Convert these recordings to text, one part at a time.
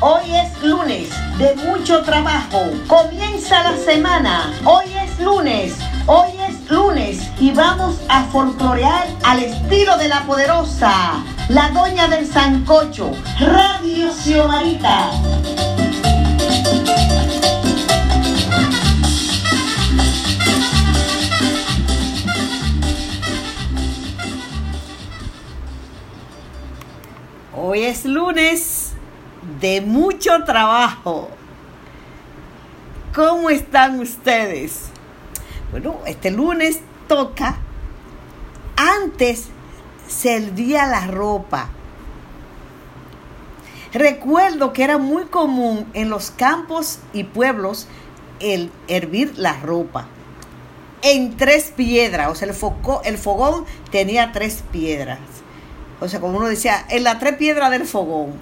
Hoy es lunes de mucho trabajo. Comienza la semana. Hoy es lunes. Hoy es lunes y vamos a folclorear al estilo de la poderosa, la doña del sancocho, Radio Xiomarita. Es lunes de mucho trabajo. ¿Cómo están ustedes? Bueno, este lunes toca. Antes servía la ropa. Recuerdo que era muy común en los campos y pueblos el hervir la ropa en tres piedras. O sea, el, el fogón tenía tres piedras. O sea, como uno decía, en las tres piedras del fogón.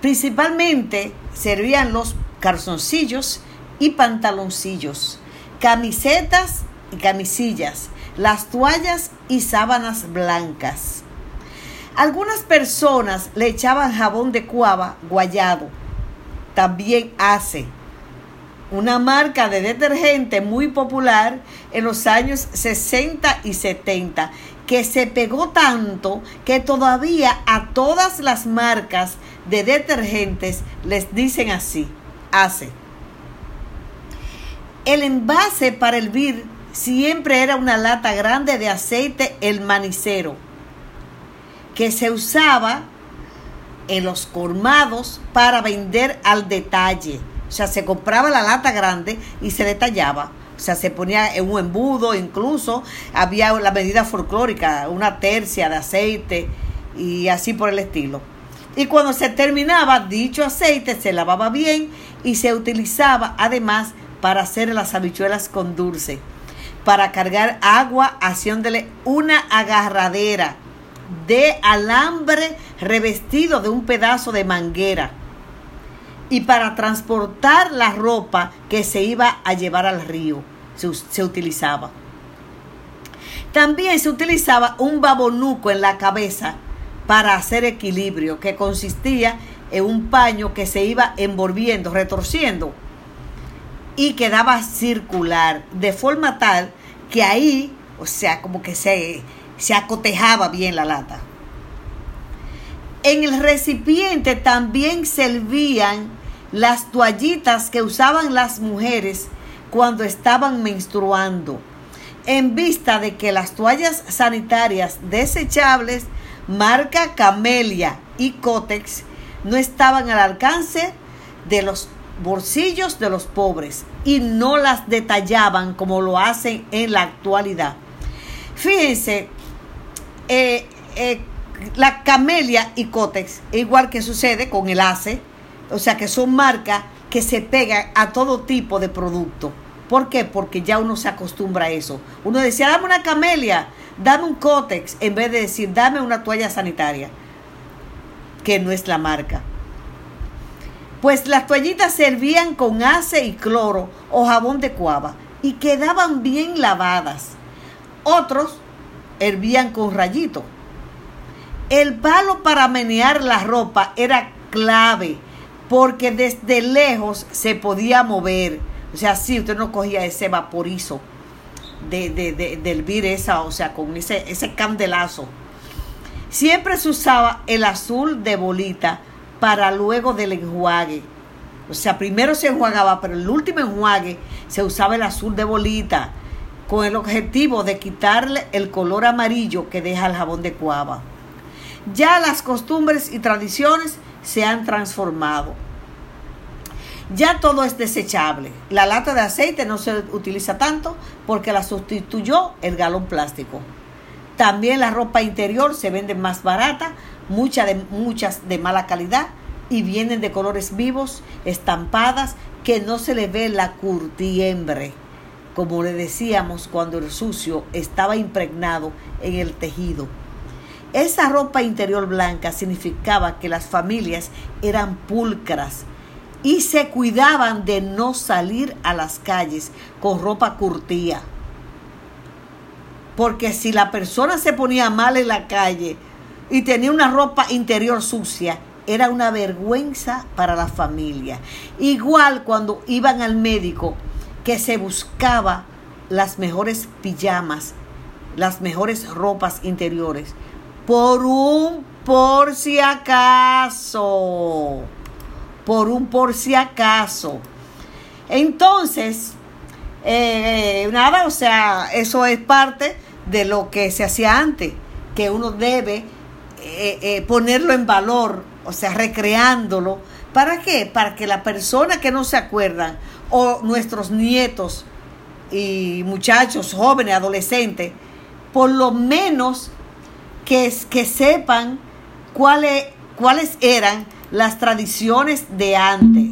Principalmente servían los calzoncillos y pantaloncillos, camisetas y camisillas, las toallas y sábanas blancas. Algunas personas le echaban jabón de cuava guayado. También hace una marca de detergente muy popular en los años 60 y 70 que se pegó tanto que todavía a todas las marcas de detergentes les dicen así, hace. El envase para hervir siempre era una lata grande de aceite el manicero, que se usaba en los colmados para vender al detalle. O sea, se compraba la lata grande y se detallaba o sea, se ponía en un embudo, incluso había la medida folclórica, una tercia de aceite y así por el estilo. Y cuando se terminaba dicho aceite, se lavaba bien y se utilizaba además para hacer las habichuelas con dulce. Para cargar agua, haciéndole una agarradera de alambre revestido de un pedazo de manguera y para transportar la ropa que se iba a llevar al río. Se, utilizaba. También se utilizaba un babonuco en la cabeza para hacer equilibrio, que consistía en un paño que se iba envolviendo, retorciendo y quedaba circular, de forma tal que ahí, o sea, como que se, se acotejaba bien la lata. En el recipiente también servían las toallitas que usaban las mujeres cuando estaban menstruando, en vista de que las toallas sanitarias desechables marca Camelia y Cotex no estaban al alcance de los bolsillos de los pobres y no las detallaban como lo hacen en la actualidad. Fíjense, eh, eh, la Camelia y Cotex, igual que sucede con el ACE, o sea que son marcas que se pegan a todo tipo de producto. ¿Por qué? Porque ya uno se acostumbra a eso. Uno decía, dame una camelia, dame un cótex, en vez de decir, dame una toalla sanitaria, que no es la marca. Pues las toallitas servían con ace y cloro o jabón de cuava y quedaban bien lavadas. Otros hervían con rayito. El palo para menear la ropa era clave porque desde lejos se podía mover. O sea, si usted no cogía ese vaporizo de, de, de, hervir esa, o sea, con ese, ese candelazo. Siempre se usaba el azul de bolita para luego del enjuague. O sea, primero se enjuagaba, pero el último enjuague se usaba el azul de bolita con el objetivo de quitarle el color amarillo que deja el jabón de cuava. Ya las costumbres y tradiciones se han transformado. Ya todo es desechable. La lata de aceite no se utiliza tanto porque la sustituyó el galón plástico. También la ropa interior se vende más barata, muchas de, muchas de mala calidad y vienen de colores vivos, estampadas, que no se le ve la curtiembre, como le decíamos cuando el sucio estaba impregnado en el tejido. Esa ropa interior blanca significaba que las familias eran pulcras y se cuidaban de no salir a las calles con ropa curtía. Porque si la persona se ponía mal en la calle y tenía una ropa interior sucia, era una vergüenza para la familia. Igual cuando iban al médico, que se buscaba las mejores pijamas, las mejores ropas interiores, por un por si acaso, por un por si acaso. Entonces, eh, nada, o sea, eso es parte de lo que se hacía antes, que uno debe eh, eh, ponerlo en valor, o sea, recreándolo. ¿Para qué? Para que la persona que no se acuerdan o nuestros nietos y muchachos, jóvenes, adolescentes, por lo menos que, que sepan cuáles, cuáles eran las tradiciones de antes.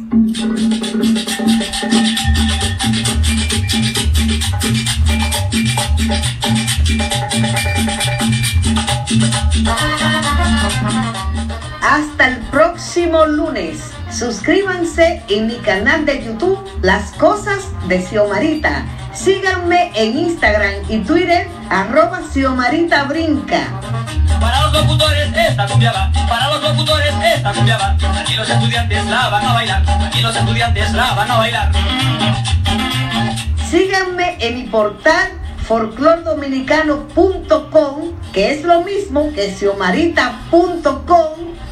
Hasta el próximo lunes. Suscríbanse en mi canal de YouTube Las Cosas de Xiomarita. Síganme en Instagram y Twitter arroba Xiomarita Brinca. Para los locutores esta cumbia va, para los locutores esta cumbia va. Aquí los estudiantes la van a bailar, aquí los estudiantes la van a bailar. Síganme en mi portal folclordominicano.com, que es lo mismo que xiomarita.com,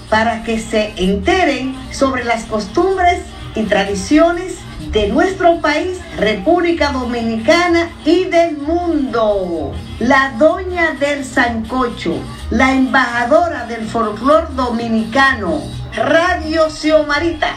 para que se enteren sobre las costumbres y tradiciones de nuestro país, República Dominicana y del mundo. La doña del Sancocho, la embajadora del folclor dominicano, Radio Xiomarita.